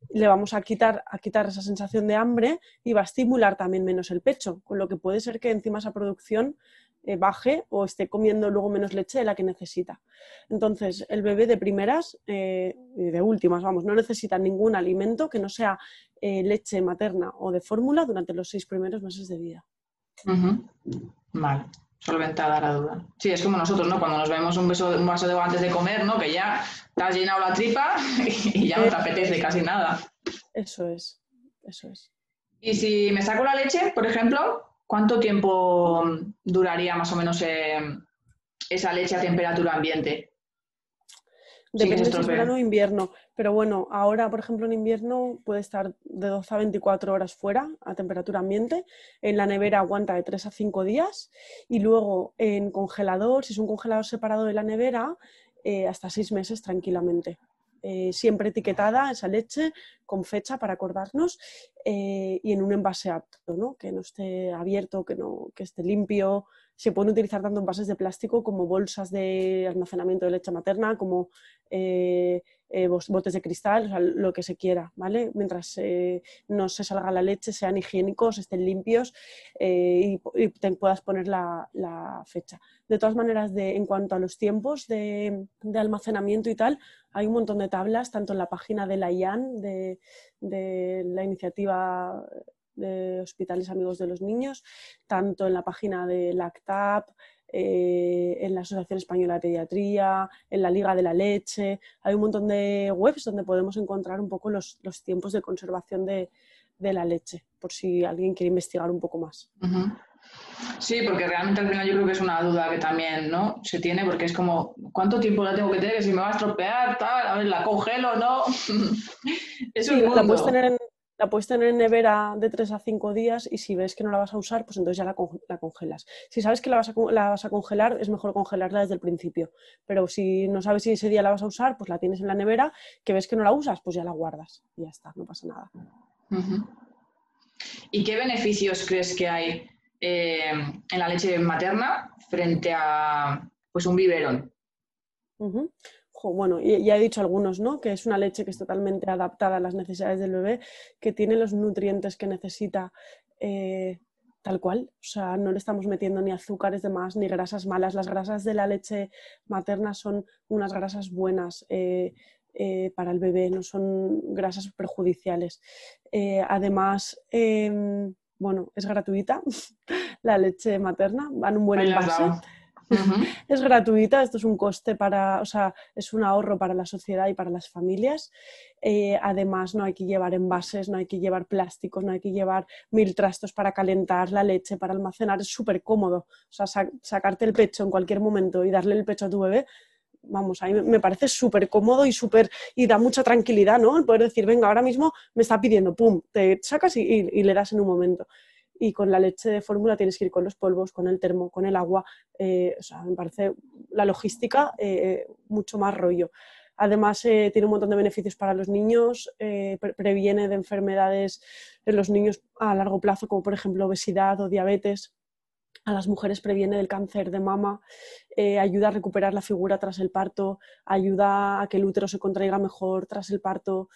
le vamos a quitar, a quitar esa sensación de hambre y va a estimular también menos el pecho, con lo que puede ser que encima esa producción eh, baje o esté comiendo luego menos leche de la que necesita. Entonces, el bebé de primeras, eh, de últimas, vamos, no necesita ningún alimento que no sea eh, leche materna o de fórmula durante los seis primeros meses de vida. Vale solventada la duda. Sí, es como nosotros, ¿no? Cuando nos vemos un, beso, un vaso de agua antes de comer, ¿no? Que ya te has llenado la tripa y ya no te apetece casi nada. Eso es, eso es. Y si me saco la leche, por ejemplo, ¿cuánto tiempo duraría más o menos eh, esa leche a temperatura ambiente? Depende si es verano o invierno. Pero bueno, ahora, por ejemplo, en invierno puede estar de 12 a 24 horas fuera a temperatura ambiente. En la nevera aguanta de 3 a 5 días. Y luego en congelador, si es un congelador separado de la nevera, eh, hasta 6 meses tranquilamente. Eh, siempre etiquetada esa leche con fecha para acordarnos eh, y en un envase apto, ¿no? que no esté abierto, que, no, que esté limpio. Se pueden utilizar tanto envases de plástico como bolsas de almacenamiento de leche materna, como eh, botes de cristal, lo que se quiera, ¿vale? Mientras no se salga la leche, sean higiénicos, estén limpios y, te puedas poner la, fecha. De todas maneras, de, en cuanto a los tiempos de, de almacenamiento y tal, hay un montón de tablas, tanto en la página de la IAN, de, la iniciativa de Hospitales Amigos de los Niños, tanto en la página de LACTAP, eh, en la Asociación Española de Pediatría, en la Liga de la Leche. Hay un montón de webs donde podemos encontrar un poco los, tiempos de conservación de, la leche, por si alguien quiere investigar un poco más. Sí, porque realmente al final yo creo que es una duda que también ¿no? se tiene, porque es como, ¿cuánto tiempo la tengo que tener? Que si me va a estropear, tal, a ver, la congelo, ¿no? es un la puedes tener en, la puedes tener en nevera de 3 a 5 días y si ves que no la vas a usar, pues entonces ya la, congelas. Si sabes que la vas, a, la vas, a, congelar, es mejor congelarla desde el principio. Pero si no sabes si ese día la vas a usar, pues la tienes en la nevera, que ves que no la usas, pues ya la guardas y ya está, no pasa nada. ¿Y qué beneficios crees que hay eh, en la leche materna frente a pues un biberón. Bueno, ya he dicho algunos, ¿no? Que es una leche que es totalmente adaptada a las necesidades del bebé, que tiene los nutrientes que necesita eh, tal cual. O sea, no le estamos metiendo ni azúcares de más ni grasas malas. Las grasas de la leche materna son unas grasas buenas. Eh, para el bebé, no son grasas perjudiciales. además, em, bueno, es gratuita, la leche materna, va en un buen envase. Es gratuita, esto es un coste para, o sea, es un ahorro para la sociedad y para las familias. Eh, además, no hay que llevar envases, no hay que llevar plásticos, no hay que llevar mil trastos para calentar la leche, para almacenar, es súper cómodo. O sea, sacarte el pecho en cualquier momento y darle el pecho a tu bebé vamos, a mí me parece súper cómodo y súper, y da mucha tranquilidad, ¿no? El poder decir, venga, ahora mismo me está pidiendo, pum, te sacas y, le das en un momento. Y con la leche de fórmula tienes que ir con los polvos, con el termo, con el agua. Eh, o sea, me parece la logística eh, mucho más rollo. Además, eh, tiene un montón de beneficios para los niños, previene de enfermedades en los niños a largo plazo, como por ejemplo obesidad o diabetes a las mujeres previene del cáncer de mama, eh, ayuda a recuperar la figura tras el parto, ayuda a que el útero se contraiga mejor tras el parto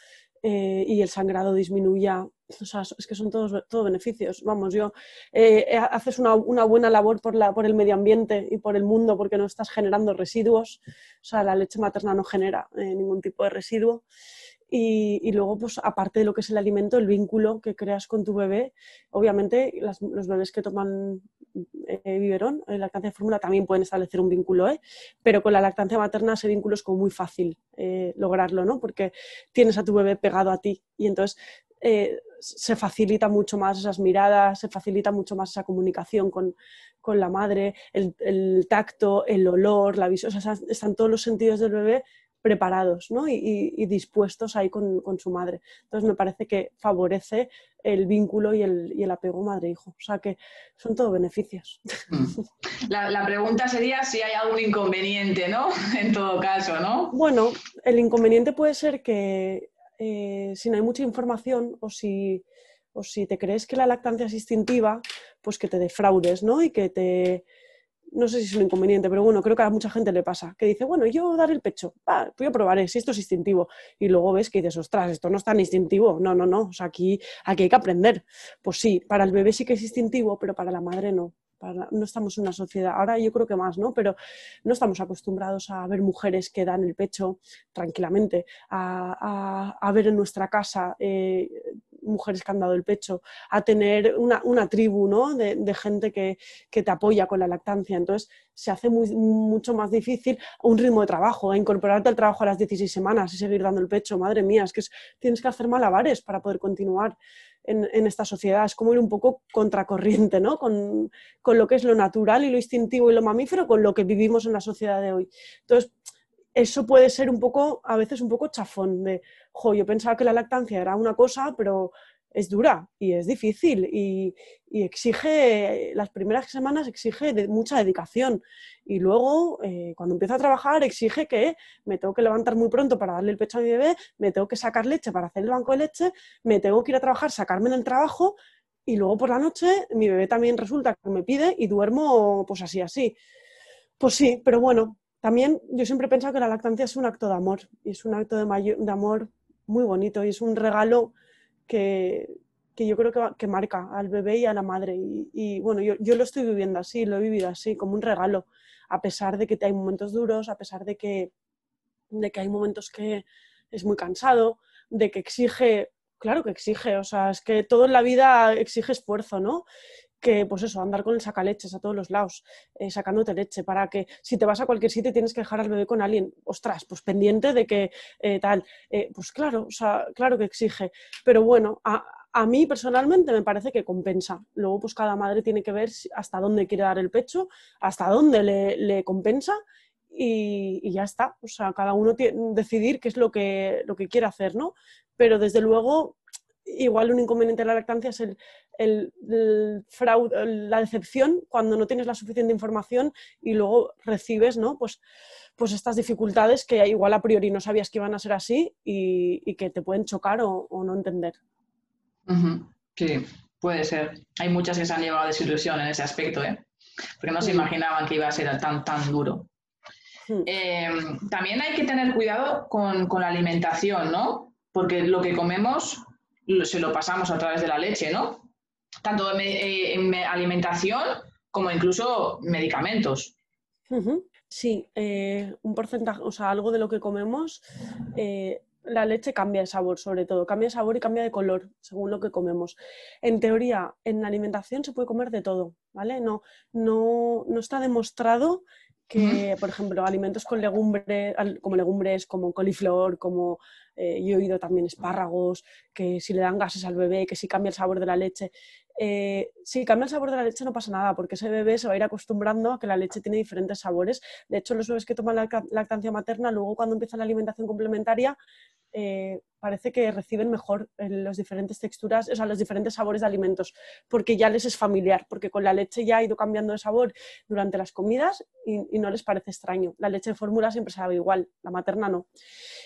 eh, y el sangrado disminuya. O sea, es que son todos, beneficios. Vamos, yo eh, haces una, buena labor por, la, por el medio ambiente y por el mundo porque no estás generando residuos. O sea, la leche materna no genera ningún tipo de residuo. Y, luego, pues aparte de lo que es el alimento, el vínculo que creas con tu bebé, obviamente los bebés que toman eh, biberón, la lactancia de fórmula también pueden establecer un vínculo, ¿eh? pero con la lactancia materna ese vínculo es como muy fácil eh, lograrlo, ¿no? porque tienes a tu bebé pegado a ti y entonces se facilita mucho más esas miradas, se facilita mucho más esa comunicación con, la madre, el, tacto, el olor, la visión, están todos los sentidos del bebé preparados y, dispuestos ahí con, su madre. Entonces me parece que favorece el vínculo y el, apego madre-hijo. O sea que son todos beneficios. Mm. La, pregunta sería si hay algún inconveniente, ¿no? En todo caso, ¿no? Bueno, el inconveniente puede ser que eh, si no hay mucha información o si, o si te crees que la lactancia es instintiva, pues que te defraudes, ¿no? Y que te no sé si es un inconveniente, pero bueno, creo que a mucha gente le pasa, que dice, bueno, yo dar el pecho, va, voy a probar si esto es instintivo. Y luego ves que dices, ostras, esto no es tan instintivo. No, no, no, o sea, aquí, aquí hay que aprender. Pues sí, para el bebé sí que es instintivo, pero para la madre no. no estamos en una sociedad, ahora yo creo que más, ¿no? Pero no estamos acostumbrados a ver mujeres que dan el pecho tranquilamente, a, ver en nuestra casa eh, mujeres que han dado el pecho, a tener una, una tribu ¿no? de, de gente que, que, te apoya con la lactancia. Entonces se hace muy, mucho más difícil un ritmo de trabajo, a incorporarte al trabajo a las 16 semanas y seguir dando el pecho. Madre mía, es que tienes que hacer malabares para poder continuar. En, en, esta sociedad. Es como ir un poco contracorriente, ¿no? Con, con, lo que es lo natural y lo instintivo y lo mamífero, con lo que vivimos en la sociedad de hoy. Entonces, eso puede ser un poco, a veces un poco chafón, de, jo, yo pensaba que la lactancia era una cosa, pero es dura y es difícil y, y exige, las primeras semanas exige de, mucha dedicación y luego eh, cuando empiezo a trabajar exige que me tengo que levantar muy pronto para darle el pecho a mi bebé, me tengo que sacar leche para hacer el banco de leche, me tengo que ir a trabajar, sacarme en el trabajo y luego por la noche mi bebé también resulta que me pide y duermo pues así, así. Pues sí, pero bueno, también yo siempre he pensado que la lactancia es un acto de amor y es un acto de, de amor muy bonito y es un regalo que, que yo creo que, que, marca al bebé y a la madre. Y, y bueno, yo, yo, lo estoy viviendo así, lo he vivido así, como un regalo, a pesar de que hay momentos duros, a pesar de que, de que hay momentos que es muy cansado, de que exige, claro que exige, o sea, es que todo en la vida exige esfuerzo, ¿no? Que, pues eso, andar con el sacaleches a todos los lados, eh, sacándote leche, para que si te vas a cualquier sitio tienes que dejar al bebé con alguien, ostras, pues pendiente de que eh, tal, eh, pues claro, o sea, claro que exige, pero bueno, a, a, mí personalmente me parece que compensa. Luego, pues cada madre tiene que ver hasta dónde quiere dar el pecho, hasta dónde le, le compensa y, y, ya está. O sea, cada uno tiene, decidir qué es lo que, lo que quiere hacer, ¿no? Pero desde luego, igual un inconveniente de la lactancia es el, el, el fraude, la decepción cuando no tienes la suficiente información y luego recibes ¿no? pues, pues estas dificultades que igual a priori no sabías que iban a ser así y, y que te pueden chocar o, o no entender. Uh -huh. Sí, puede ser. Hay muchas que se han llevado desilusión en ese aspecto, ¿eh? porque no se imaginaban que iba a ser tan, tan duro. Eh, también hay que tener cuidado con, con la alimentación, ¿no? Porque lo que comemos se lo pasamos a través de la leche, ¿no? Tanto en alimentación como incluso medicamentos. Uh -huh. Sí, eh, un porcentaje, o sea, algo de lo que comemos, eh, la leche cambia de sabor, sobre todo, cambia de sabor y cambia de color según lo que comemos. En teoría, en la alimentación se puede comer de todo, ¿vale? No, no, no está demostrado que, por ejemplo, alimentos con legumbres, como legumbres, como coliflor, como eh, yo he oído también espárragos, que si le dan gases al bebé, que si cambia el sabor de la leche. Eh, si cambia el sabor de la leche no pasa nada, porque ese bebé se va a ir acostumbrando a que la leche tiene diferentes sabores. De hecho, los bebés que toman la lactancia materna, luego cuando empiezan la alimentación complementaria, eh, parece que reciben mejor las diferentes texturas, o sea, los diferentes sabores de alimentos, porque ya les es familiar, porque con la leche ya ha ido cambiando de sabor durante las comidas y, no les parece extraño. La leche de fórmula siempre sabe igual, la materna no.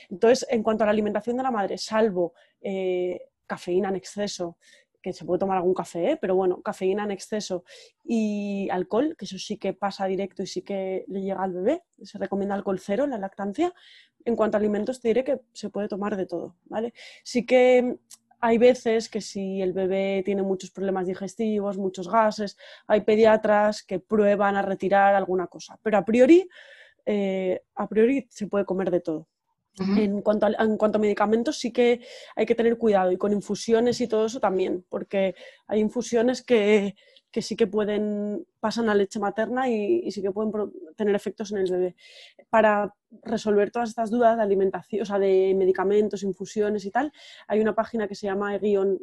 Entonces, en cuanto a la alimentación de la madre, salvo eh, cafeína en exceso, que se puede tomar algún café, ¿eh? pero bueno, cafeína en exceso y alcohol, que eso sí que pasa directo y sí que le llega al bebé, se recomienda alcohol cero en la lactancia. En cuanto a alimentos, te diré que se puede tomar de todo, ¿vale? Sí que hay veces que si el bebé tiene muchos problemas digestivos, muchos gases, hay pediatras que prueban a retirar alguna cosa, pero a priori, eh, a priori se puede comer de todo. En, cuanto en cuanto a medicamentos sí que hay que tener cuidado y con infusiones y todo eso también, porque hay infusiones que, que sí que pueden, pasan a leche materna y, sí que pueden tener efectos en el bebé. Para resolver todas estas dudas de alimentación, o sea, de medicamentos, infusiones y tal, hay una página que se llama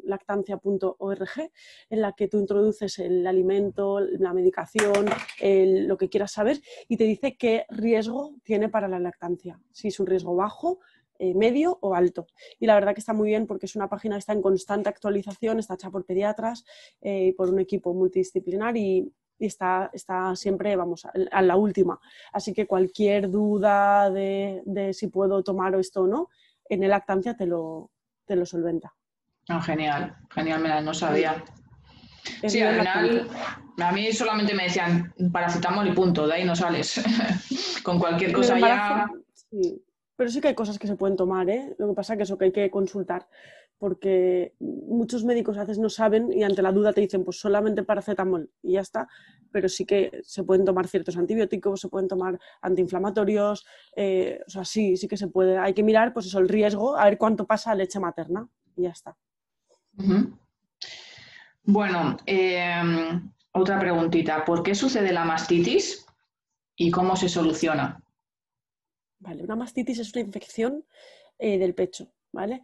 lactancia.org en la que tú introduces el alimento, la medicación, lo que quieras saber y te dice qué riesgo tiene para la lactancia. Si es un riesgo bajo, eh, medio o alto. Y la verdad que está muy bien porque es una página que está en constante actualización, está hecha por pediatras y eh, por un equipo multidisciplinar y, y está, está, siempre, vamos, a, la última. Así que cualquier duda de, de, si puedo tomar esto o no, en el lactancia te lo, te lo solventa. Oh, genial, genial, me la no sabía. Es sí, al final, a mí solamente me decían paracetamol y punto, de ahí no sales. Con cualquier cosa ya... Sí pero sí que hay cosas que se pueden tomar, ¿eh? Lo que pasa es que eso que hay que consultar, porque muchos médicos a veces no saben y ante la duda te dicen, pues solamente paracetamol y ya está, pero sí que se pueden tomar ciertos antibióticos, se pueden tomar antiinflamatorios, eh, o sea, sí, sí que se puede. Hay que mirar, pues eso, el riesgo, a ver cuánto pasa a leche materna y ya está. Bueno, em, otra preguntita. ¿Por qué sucede la mastitis y cómo se soluciona? Una mastitis es una infección eh, del pecho, ¿vale?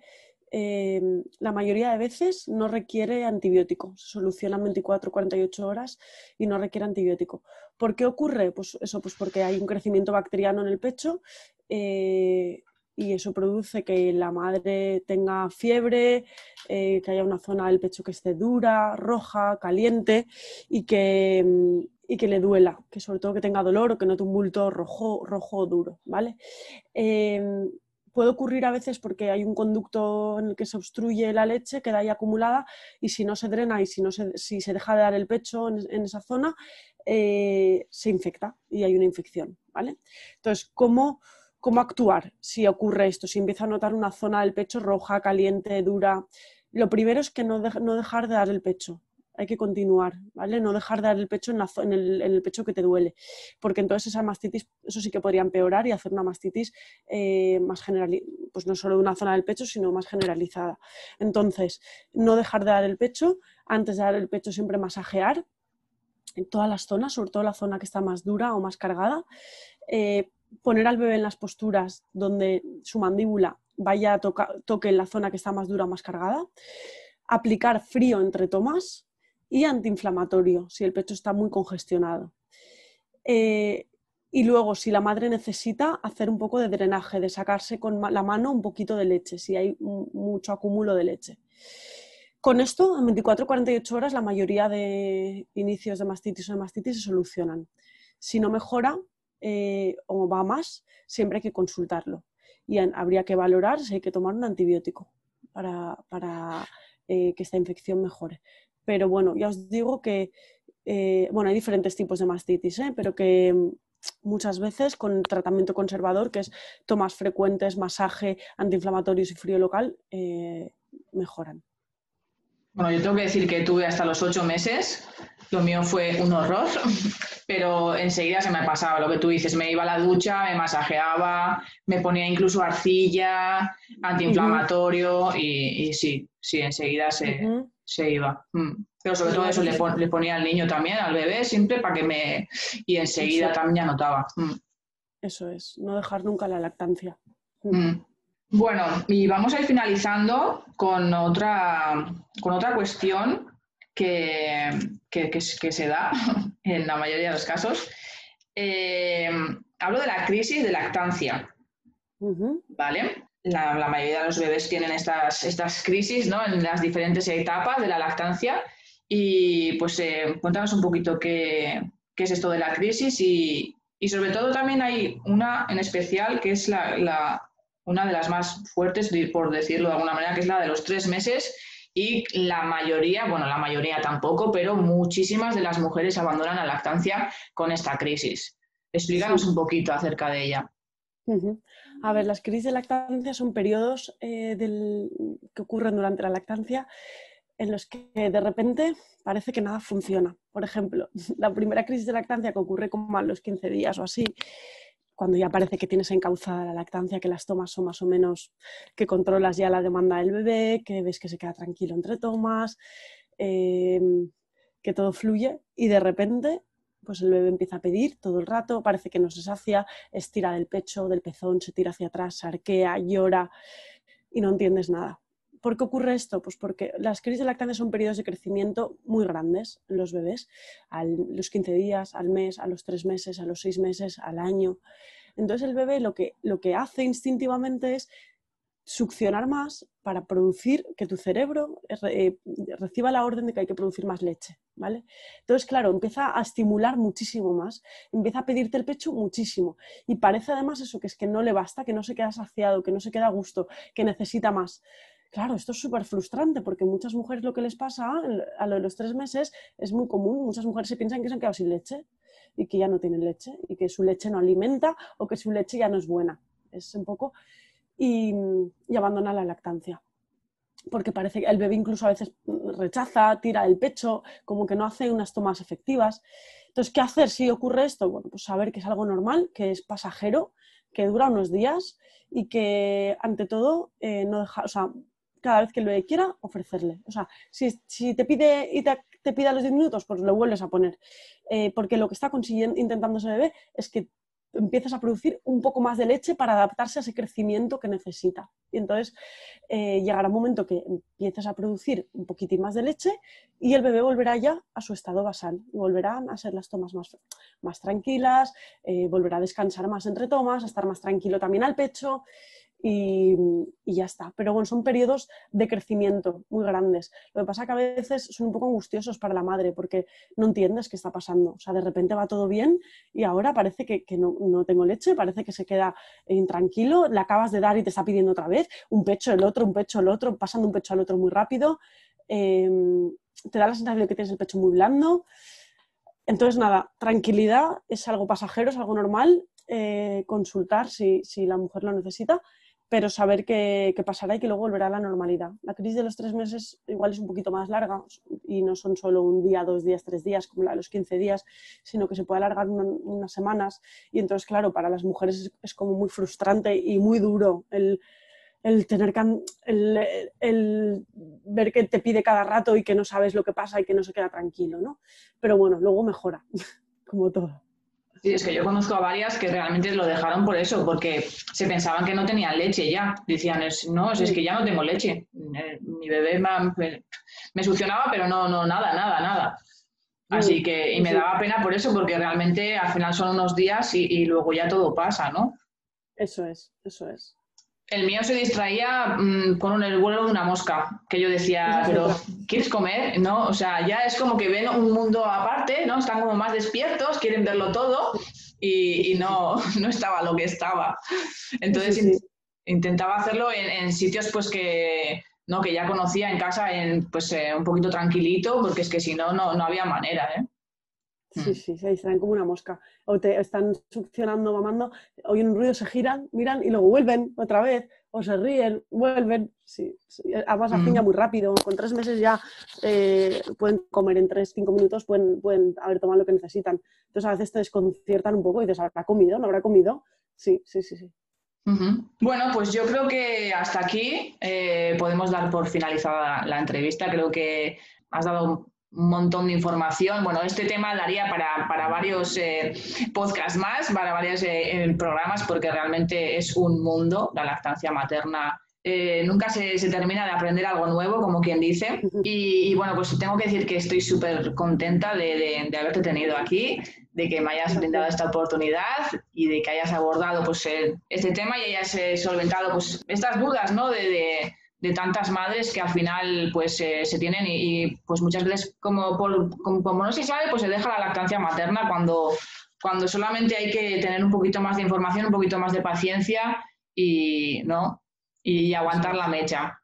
Em, la mayoría de veces no requiere antibiótico, se soluciona en 24 48 horas y no requiere antibiótico. ¿Por qué ocurre? Pues eso, pues porque hay un crecimiento bacteriano en el pecho eh, y eso produce que la madre tenga fiebre, eh, que haya una zona del pecho que esté dura, roja, caliente y que, y que le duela, que sobre todo que tenga dolor o que note un bulto rojo, rojo duro, ¿vale? Em, puede ocurrir a veces porque hay un conducto en el que se obstruye la leche, queda ahí acumulada y si no se drena y si, no se, si se deja de dar el pecho en, esa zona, eh, se infecta y hay una infección. ¿vale? Entonces, ¿cómo, ¿cómo actuar si ocurre esto? Si empieza a notar una zona del pecho roja, caliente, dura. Lo primero es que no, no dejar de dar el pecho hay que continuar, ¿vale? No dejar de dar el pecho en, el, pecho que te duele, porque entonces esa mastitis, eso sí que podría empeorar y hacer una mastitis eh, más general, pues no solo de una zona del pecho, sino más generalizada. Entonces, no dejar de dar el pecho, antes de dar el pecho siempre masajear en todas las zonas, sobre todo la zona que está más dura o más cargada, eh, poner al bebé en las posturas donde su mandíbula vaya a tocar, toque en la zona que está más dura o más cargada, aplicar frío entre tomas, y antiinflamatorio si el pecho está muy congestionado. Eh, y luego, si la madre necesita, hacer un poco de drenaje, de sacarse con la mano un poquito de leche, si hay mucho acúmulo de leche. Con esto, en 24-48 horas, la mayoría de inicios de mastitis o de mastitis se solucionan. Si no mejora eh, o va más, siempre hay que consultarlo. Y habría que valorar si hay que tomar un antibiótico para, eh, que esta infección mejore pero bueno, ya os digo que, eh, bueno, hay diferentes tipos de mastitis, ¿eh? pero que mm, muchas veces con tratamiento conservador, que es tomas frecuentes, masaje, antiinflamatorios y frío local, eh, mejoran. Bueno, yo tengo que decir que tuve hasta los ocho meses, lo mío fue un horror, pero enseguida se me pasaba lo que tú dices, me iba a la ducha, me masajeaba, me ponía incluso arcilla, antiinflamatorio y, sí, sí, enseguida se, se iba. Mm. Pero sobre todo eso le, ponía al niño también, al bebé, siempre para que me... Y enseguida también ya notaba. Mm. Eso es, no dejar nunca la lactancia. Mm. Bueno, y vamos a ir finalizando con otra, con otra cuestión que, que, se da en la mayoría de los casos. Eh, hablo de la crisis de lactancia. ¿Vale? La, mayoría de los bebés tienen estas, estas crisis ¿no? en las diferentes etapas de la lactancia. Y pues eh, cuéntanos un poquito qué, qué, es esto de la crisis y, y, sobre todo también hay una en especial que es la, la, una de las más fuertes, por decirlo de alguna manera, que es la de los tres meses y la mayoría, bueno, la mayoría tampoco, pero muchísimas de las mujeres abandonan la lactancia con esta crisis. Explícanos un poquito acerca de ella. A ver, las crisis de lactancia son periodos eh, que ocurren durante la lactancia en los que de repente parece que nada funciona. Por ejemplo, la primera crisis de lactancia que ocurre como a los 15 días o así, cuando ya parece que tienes encauzada la lactancia, que las tomas son más o menos, que controlas ya la demanda del bebé, que ves que se queda tranquilo entre tomas, em, que todo fluye y de repente pues el bebé empieza a pedir todo el rato, parece que no se sacia, estira del pecho, del pezón, se tira hacia atrás, arquea, llora y no entiendes nada. ¿Por qué ocurre esto? Pues porque las crisis de lactancia son periodos de crecimiento muy grandes en los bebés, a los 15 días, al mes, a los 3 meses, a los 6 meses, al año. Entonces el bebé lo que, lo que hace instintivamente es succionar más para producir que tu cerebro eh, reciba la orden de que hay que producir más leche, ¿vale? Entonces, claro, empieza a estimular muchísimo más, empieza a pedirte el pecho muchísimo y parece además eso, que es que no le basta, que no se queda saciado, que no se queda a gusto, que necesita más. Claro, esto es súper frustrante porque muchas mujeres lo que les pasa a lo de los tres meses es muy común. Muchas mujeres se piensan que se han quedado sin leche y que ya no tienen leche y que su leche no alimenta o que su leche ya no es buena. Es un poco y, abandona la lactancia porque parece que el bebé incluso a veces rechaza, tira el pecho, como que no hace unas tomas efectivas. Entonces, ¿qué hacer si ocurre esto? Bueno, pues saber que es algo normal, que es pasajero, que dura unos días y que, ante todo, eh, no deja, cada vez que lo quiera, ofrecerle. O sea, si, te pide y te, te los 10 minutos, pues lo vuelves a poner. Eh, porque lo que está consiguiendo, intentando ese bebé es que empiezas a producir un poco más de leche para adaptarse a ese crecimiento que necesita. Y entonces eh, llegará un momento que empieces a producir un poquitín más de leche y el bebé volverá ya a su estado basal y volverán a ser las tomas más, más tranquilas, eh, volverá a descansar más entre tomas, a estar más tranquilo también al pecho y, ya está. Pero bueno, son periodos de crecimiento muy grandes. Lo que pasa es que a veces son un poco angustiosos para la madre porque no entiendes qué está pasando. O sea, de repente va todo bien y ahora parece que, no, tengo leche, parece que se queda intranquilo, le acabas de dar y te está pidiendo otra vez, un pecho, el otro, un pecho, el otro, pasando un pecho al otro muy rápido. Em, te da la sensación de que tienes el pecho muy blando. Entonces, nada, tranquilidad es algo pasajero, es algo normal. Eh, consultar si, si la mujer lo necesita pero saber que, pasará y que luego volverá a la normalidad. La crisis de los tres meses igual es un poquito más larga y no son solo un día, dos días, tres días, como la de los 15 días, sino que se puede alargar unas semanas. Y entonces, claro, para las mujeres es, como muy frustrante y muy duro el, tener que, el, ver que te pide cada rato y que no sabes lo que pasa y que no se queda tranquilo, ¿no? Pero bueno, luego mejora, como todo. Sí, es que yo conozco a varias que realmente lo dejaron por eso, porque se pensaban que no tenían leche ya. Decían, no, es, que ya no tengo leche. Eh, mi bebé me, me succionaba, pero no, no, nada, nada, nada. Así que, y me daba pena por eso, porque realmente al final son unos días y, y luego ya todo pasa, ¿no? Eso es, eso es. El mío se distraía mm, con el vuelo de una mosca, que yo decía, pero ¿quieres comer? ¿No? O sea, ya es como que ven un mundo aparte, ¿no? Están como más despiertos, quieren verlo todo y, no, no estaba lo que estaba. Entonces intentaba hacerlo en, sitios pues que, ¿no? que ya conocía en casa, en, pues eh, un poquito tranquilito, porque es que si no, no, no había manera, ¿eh? Sí, mm. sí, se distraen como una mosca. O te están succionando, mamando, oyen un ruido, se giran, miran y luego vuelven otra vez, o se ríen, vuelven. Sí, Además, mm. muy rápido. Con tres meses ya eh, pueden comer en tres, cinco minutos, pueden, pueden haber tomado lo que necesitan. Entonces, a veces te desconciertan un poco y dices, ¿habrá comido? ¿No habrá comido? Sí, sí, sí, sí. Bueno, pues yo creo que hasta aquí eh, podemos dar por finalizada la entrevista. Creo que has dado un montón de información. Bueno, este tema daría para, varios eh, podcasts más, para varios eh, eh, programas, porque realmente es un mundo, la lactancia materna. nunca se, termina de aprender algo nuevo, como quien dice. Y, bueno, pues tengo que decir que estoy súper contenta de, haberte tenido aquí, de que me hayas brindado esta oportunidad y de que hayas abordado pues, este tema y hayas solventado pues, estas dudas ¿no? de de tantas madres que al final pues eh, se tienen y, pues muchas veces como, como, no se sabe pues se deja la lactancia materna cuando, cuando solamente hay que tener un poquito más de información, un poquito más de paciencia y, ¿no? y aguantar la mecha.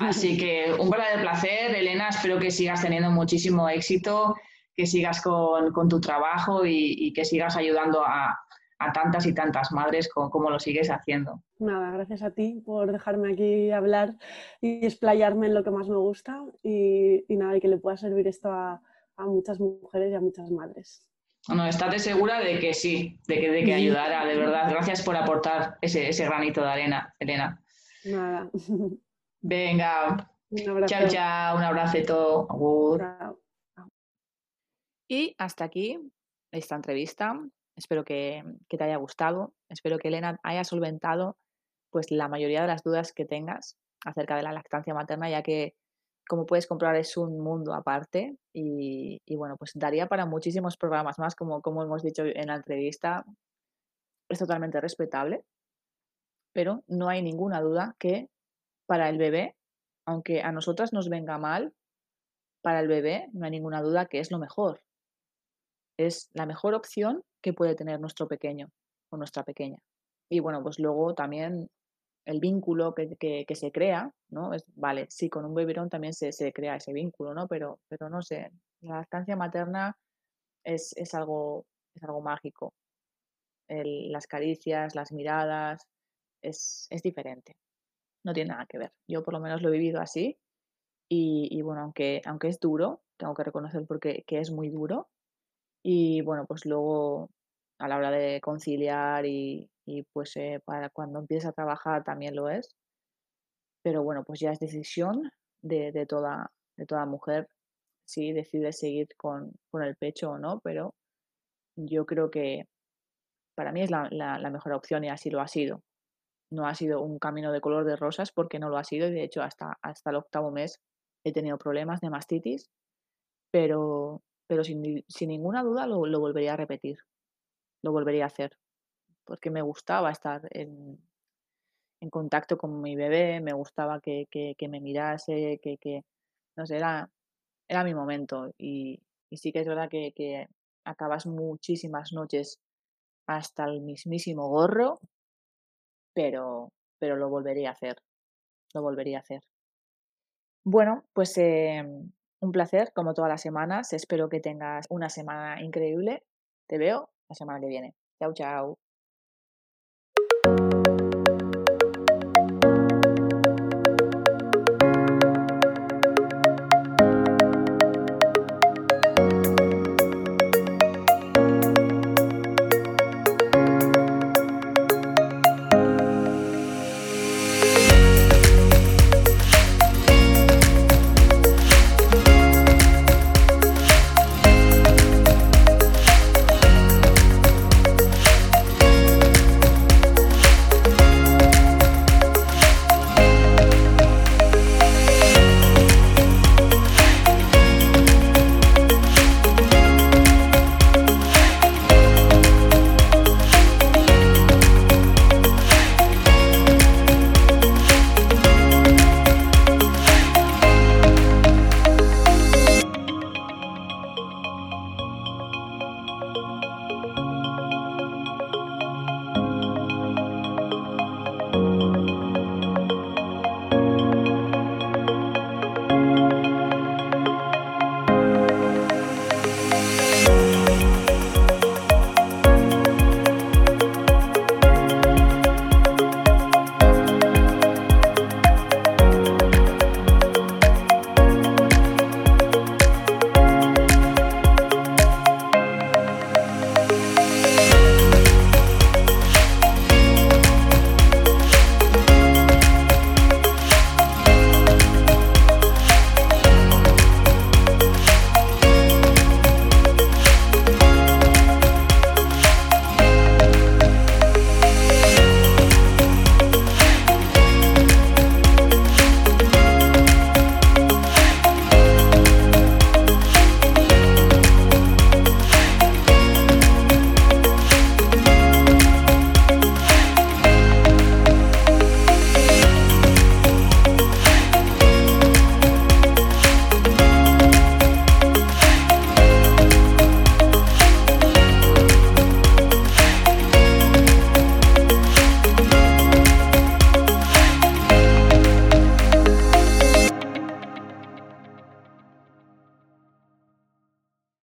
Así que un verdadero placer, Elena, espero que sigas teniendo muchísimo éxito, que sigas con, con tu trabajo y que sigas ayudando a, a tantas y tantas madres como, lo sigues haciendo. Nada, gracias a ti por dejarme aquí hablar y explayarme en lo que más me gusta y, nada, y que le pueda servir esto a, muchas mujeres y a muchas madres. Bueno, estate segura de que sí, de que, de que ayudará, de verdad. Gracias por aportar ese, ese granito de arena, Elena. Nada. Venga. Un chao, chao. Un abrazo. Y hasta aquí esta entrevista. Espero que, te haya gustado. Espero que Elena haya solventado pues la mayoría de las dudas que tengas acerca de la lactancia materna, ya que como puedes comprobar es un mundo aparte y, bueno, pues daría para muchísimos programas más, como, como hemos dicho en la entrevista. Es totalmente respetable, pero no hay ninguna duda que para el bebé, aunque a nosotras nos venga mal, para el bebé no hay ninguna duda que es lo mejor. Es la mejor opción que puede tener nuestro pequeño o nuestra pequeña. Y bueno, pues luego también el vínculo que, se crea, ¿no? Es, vale, sí, con un beberón también se, crea ese vínculo, ¿no? Pero, pero no sé, la lactancia materna es, algo, es algo mágico. las caricias, las miradas, es, diferente. No tiene nada que ver. Yo por lo menos lo he vivido así. Y, bueno, aunque, aunque es duro, tengo que reconocer porque que es muy duro, y bueno, pues luego a la hora de conciliar y, pues eh, para cuando empiezas a trabajar también lo es. pero bueno, pues ya es decisión de, toda, de toda mujer si decide seguir con, el pecho o no, pero yo creo que para mí es la, mejor opción y así lo ha sido. No ha sido un camino de color de rosas porque no lo ha sido y de hecho hasta, hasta el octavo mes he tenido problemas de mastitis, pero, pero sin, ninguna duda lo, volvería a repetir, lo volvería a hacer, porque me gustaba estar en, contacto con mi bebé, me gustaba que, me mirase, que, que, no sé, era, era mi momento y, sí que es verdad que, acabas muchísimas noches hasta el mismísimo gorro, pero, pero lo volvería a hacer, lo volvería a hacer. Bueno, pues em, un placer, como todas las semanas. Espero que tengas una semana increíble. Te veo la semana que viene. Chao, chao.